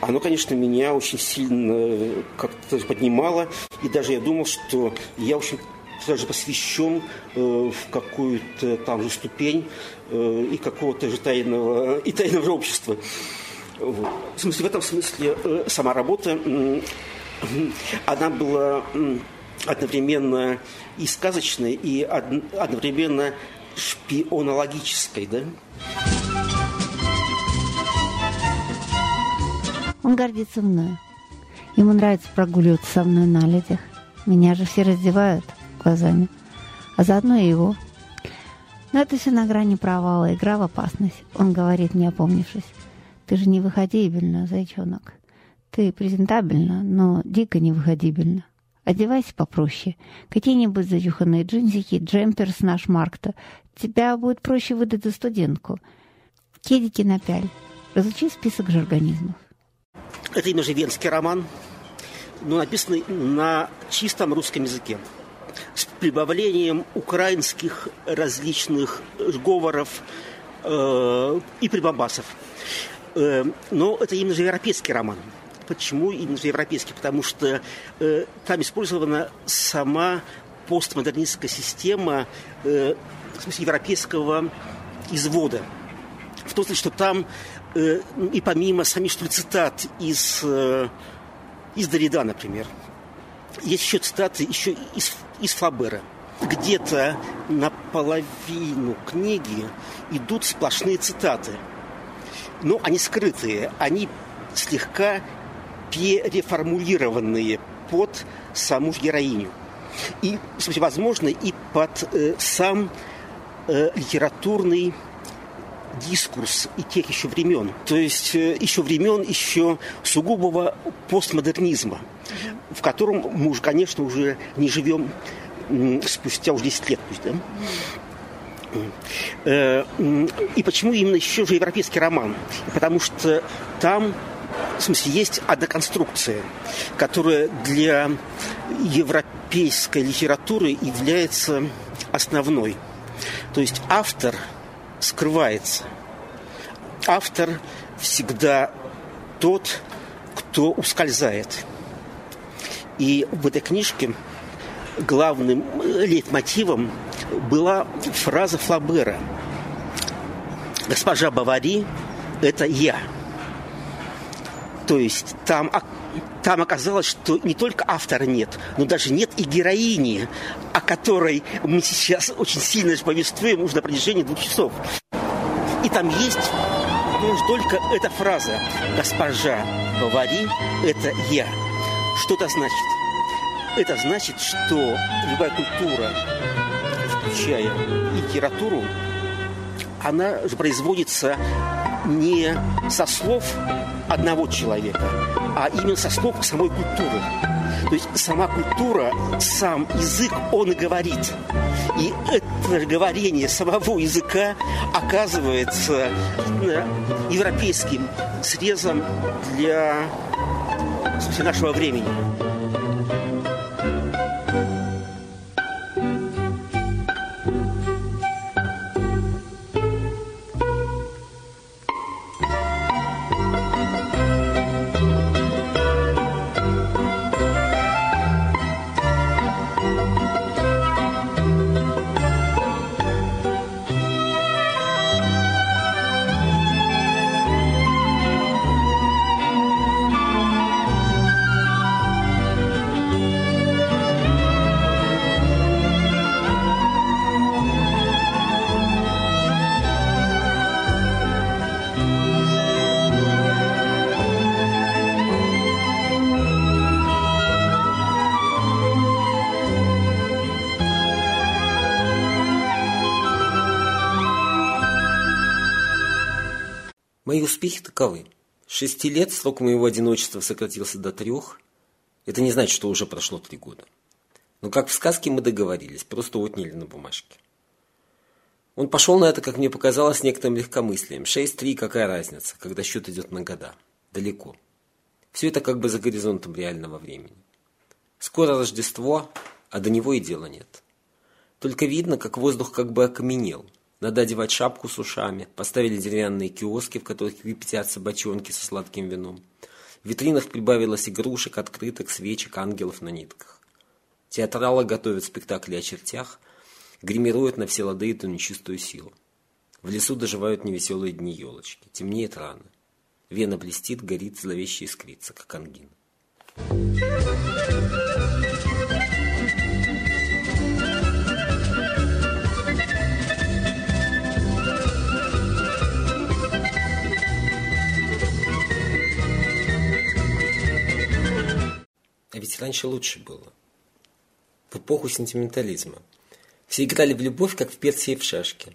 [SPEAKER 2] оно, конечно, меня очень сильно э, как-то поднимало. И даже я думал, что я, в общем, даже посвящен э, в какую-то там же ступень э, и какого-то же тайного, и тайного общества. Вот. В смысле, в этом смысле э, сама работа, она была одновременно и сказочной, и одновременно шпионологической, да?
[SPEAKER 1] Он гордится мною. Ему нравится прогуливаться со мной на людях. Меня же все раздевают глазами, а заодно и его. Но это все на грани провала, игра в опасность. Он говорит, не опомнившись. Ты же не выходибельна, зайчонок. Ты презентабельна, но дико невыходибельна. Одевайся попроще. Какие-нибудь зачуханные джинсики, джемпер с наш Маркта. Тебя будет проще выдать за студентку. Кедики напяль. Разучи список жаргонизмов.
[SPEAKER 2] Это именно же венский роман, но написанный на чистом русском языке с прибавлением украинских различных говоров э, и прибамбасов. Э, но это именно же европейский роман. Почему именно же европейский? Потому что э, там использована сама постмодернистская система э, в смысле европейского извода. В том смысле, что там Э, и помимо самих что ли, цитат из, э, из Дорида, например, есть еще цитаты еще из, из Флабера. Где-то наполовину книги идут сплошные цитаты. Но они скрытые, они слегка переформулированные под саму героиню. И, возможно, и под э, сам э, литературный дискурс и тех еще времен. То есть э, еще времен еще сугубого постмодернизма, в котором мы уже, конечно, уже не живем спустя уже 10 лет. Пусть, да? Э, и почему именно еще же европейский роман? Потому что там в смысле, есть одна конструкция, которая для европейской литературы является основной. То есть автор – скрывается. Автор всегда тот, кто ускользает. И в этой книжке главным лейтмотивом была фраза Флабера. «Госпожа Бавари – это я». То есть там там оказалось, что не только автора нет, но даже нет и героини, о которой мы сейчас очень сильно повествуем уже на протяжении двух часов. И там есть только эта фраза «Госпожа Бавари – это я». Что это значит? Это значит, что любая культура, включая литературу, она производится не со слов одного человека, а именно со слов самой культуры. То есть сама культура, сам язык, он говорит. И это говорение самого языка оказывается европейским срезом для нашего времени.
[SPEAKER 4] Таковы. С шести лет срок моего одиночества сократился до трех. Это не значит, что уже прошло три года. Но как в сказке мы договорились, просто отняли на бумажке. Он пошел на это, как мне показалось, с некоторым легкомыслием. Шесть-три, какая разница, когда счет идет на года. Далеко. Все это как бы за горизонтом реального времени. Скоро Рождество, а до него и дела нет. Только видно, как воздух как бы окаменел – надо одевать шапку с ушами. Поставили деревянные киоски, в которых кипятятся бочонки со сладким вином. В витринах прибавилось игрушек, открыток, свечек, ангелов на нитках. Театралы готовят спектакли о чертях, гримируют на все лады эту нечистую силу. В лесу доживают невеселые дни елочки. Темнеет рано. Вена блестит, горит, зловеще искрится, как ангин. А ведь раньше лучше было. В эпоху сентиментализма. Все играли в любовь, как в Персии в шашки.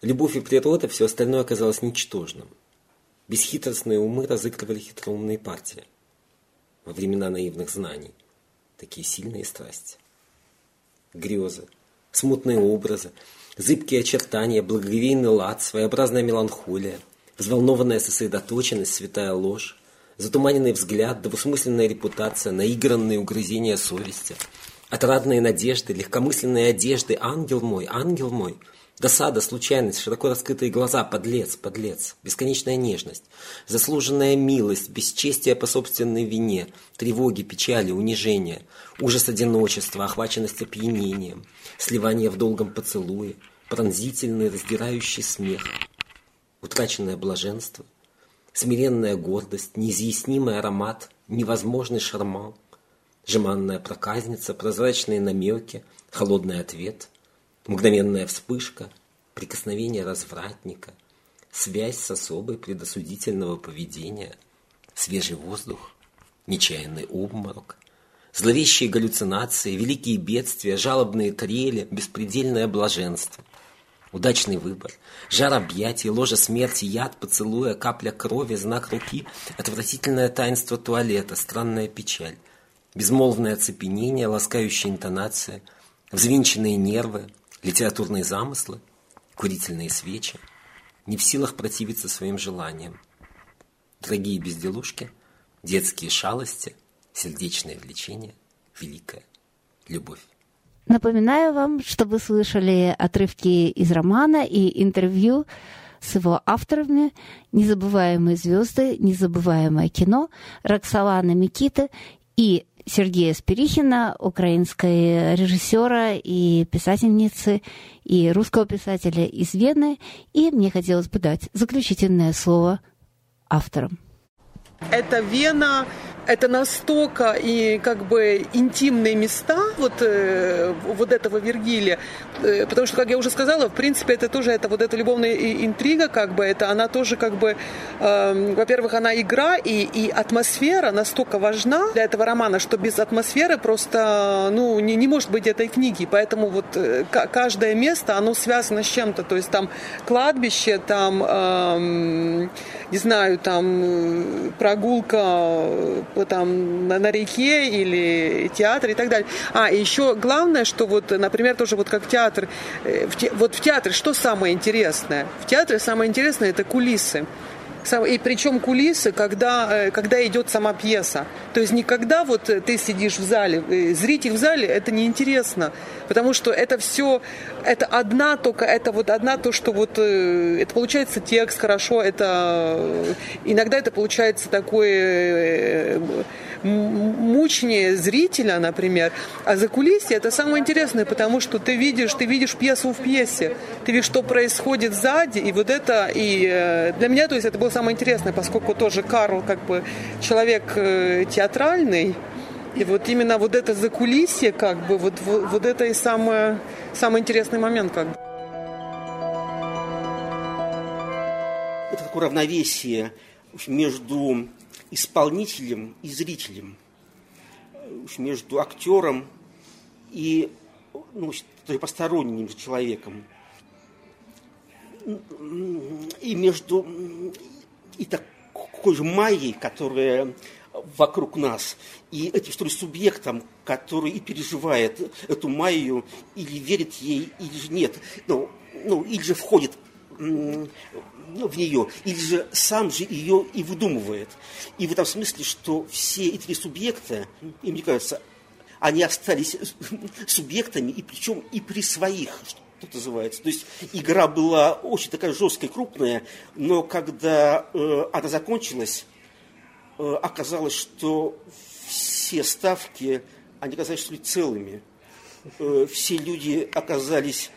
[SPEAKER 4] Любовь и природа, все остальное оказалось ничтожным. Бесхитростные умы разыгрывали хитроумные партии. Во времена наивных знаний. Такие сильные страсти. Грезы, смутные образы, зыбкие очертания, благоговейный лад, своеобразная меланхолия, взволнованная сосредоточенность, святая ложь, затуманенный взгляд, двусмысленная репутация, наигранные угрызения совести, отрадные надежды, легкомысленные одежды, ангел мой, ангел мой, досада, случайность, широко раскрытые глаза, подлец, подлец, бесконечная нежность, заслуженная милость, бесчестие по собственной вине, тревоги, печали, унижения, ужас одиночества, охваченность опьянением, сливание в долгом поцелуе, пронзительный, раздирающий смех, утраченное блаженство, смиренная гордость, неизъяснимый аромат, невозможный шарман, жеманная проказница, прозрачные намеки, холодный ответ, мгновенная вспышка, прикосновение развратника, связь с особой предосудительного поведения, свежий воздух, нечаянный обморок, зловещие галлюцинации, великие бедствия, жалобные трели, беспредельное блаженство – Удачный выбор. Жар объятий, ложа смерти, яд, поцелуя, капля крови, знак руки, отвратительное таинство туалета, странная печаль, безмолвное оцепенение, ласкающая интонация, взвинченные нервы, литературные замыслы, курительные свечи, не в силах противиться своим желаниям. Дорогие безделушки, детские шалости, сердечное влечение, великая любовь.
[SPEAKER 1] Напоминаю вам, что вы слышали отрывки из романа и интервью с его авторами «Незабываемые звезды», «Незабываемое кино», Роксолана Микита и Сергея Спирихина, украинской режиссера и писательницы, и русского писателя из Вены. И мне хотелось бы дать заключительное слово авторам.
[SPEAKER 3] Это Вена это настолько и как бы интимные места вот, э, вот этого Вергилия, э, потому что, как я уже сказала, в принципе, это тоже это вот эта любовная интрига, как бы, это она тоже как бы, э, во-первых, она игра и, и атмосфера настолько важна для этого романа, что без атмосферы просто, ну, не, не может быть этой книги, поэтому вот э, каждое место, оно связано с чем-то, то есть там кладбище, там, э, не знаю, там прогулка там на, на реке или театр и так далее. А, и еще главное, что вот, например, тоже вот как театр, э, в те, вот в театре что самое интересное? В театре самое интересное это кулисы. И причем кулисы, когда, э, когда идет сама пьеса. То есть никогда вот ты сидишь в зале, э, зритель в зале, это неинтересно. Потому что это все, это одна только, это вот одна то, что вот, э, это получается текст хорошо, это иногда это получается такое мучнее зрителя, например. А за кулисье это самое интересное, потому что ты видишь, ты видишь пьесу в пьесе, ты видишь, что происходит сзади, и вот это, и э, для меня, то есть это было самое интересное, поскольку тоже Карл как бы человек э, театральный, и вот именно вот это закулисье, как бы, вот, вот, вот это и самое, самый интересный момент, как бы.
[SPEAKER 2] Это такое равновесие между исполнителем и зрителем, между актером и ну, посторонним человеком. И между и такой же майей, которая вокруг нас, и этим, что ли, субъектом, который и переживает эту майю, или верит ей, или же нет, ну, ну или же входит ну, в нее, или же сам же ее и выдумывает. И в этом смысле, что все эти субъекта, и мне кажется, они остались субъектами, и причем и при своих, что называется. То есть игра была очень такая жесткая, крупная, но когда э, она закончилась, э, оказалось, что все ставки, они оказались целыми. Э, все люди оказались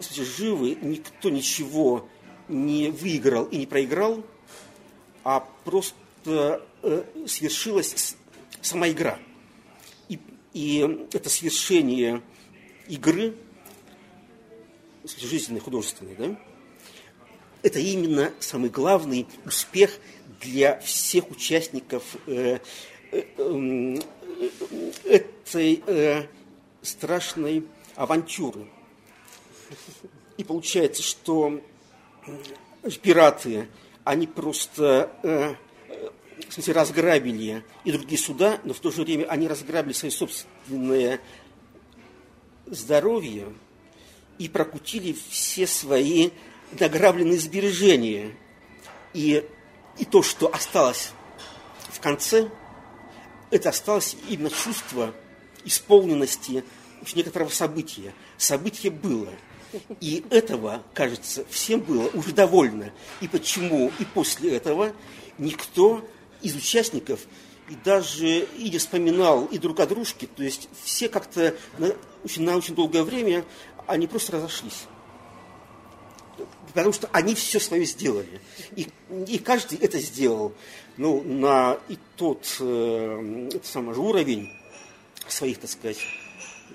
[SPEAKER 2] живы, никто ничего не выиграл и не проиграл, а просто э, свершилась сама игра. И, и это свершение игры, жизненной, художественной, да, это именно самый главный успех для всех участников э, э, э, этой э, страшной авантюры. И получается, что пираты, они просто э, в смысле, разграбили и другие суда, но в то же время они разграбили свое собственное здоровье и прокутили все свои награбленные сбережения. И, и то, что осталось в конце, это осталось именно чувство исполненности некоторого события. Событие было – и этого, кажется, всем было уже довольно. И почему и после этого никто из участников и даже и не вспоминал и друг о дружке, то есть все как-то на очень, на очень долгое время они просто разошлись. Потому что они все свое сделали. И, и каждый это сделал ну, на и тот э, самый же уровень своих, так сказать,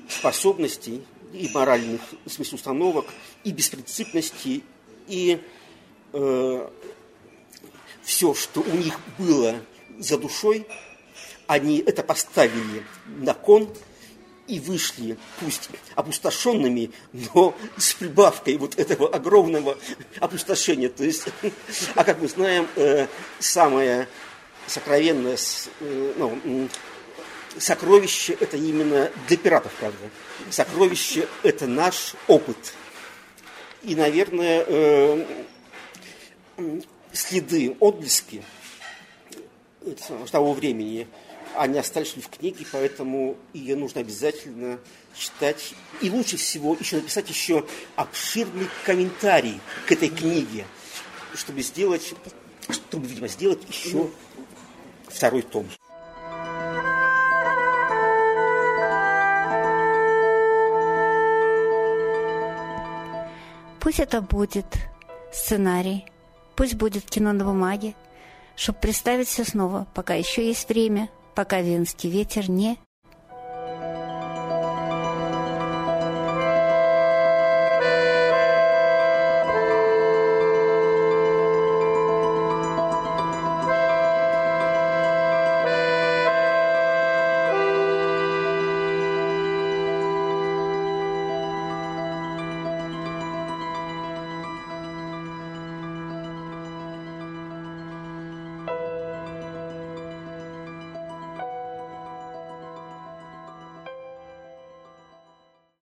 [SPEAKER 2] способностей, и моральных смысле установок, и беспринципности, и э, все, что у них было за душой, они это поставили на кон и вышли, пусть опустошенными, но с прибавкой вот этого огромного опустошения. То есть, а как мы знаем, э, самое сокровенное, э, ну, сокровище это именно для пиратов, правда. Сокровище это наш опыт. И, наверное, э, следы, отблески того времени, они остались в книге, поэтому ее нужно обязательно читать. И лучше всего еще написать еще обширный комментарий к этой книге, чтобы сделать, чтобы, видимо, сделать еще второй том.
[SPEAKER 1] Пусть это будет сценарий, пусть будет кино на бумаге, чтобы представить все снова, пока еще есть время, пока венский ветер не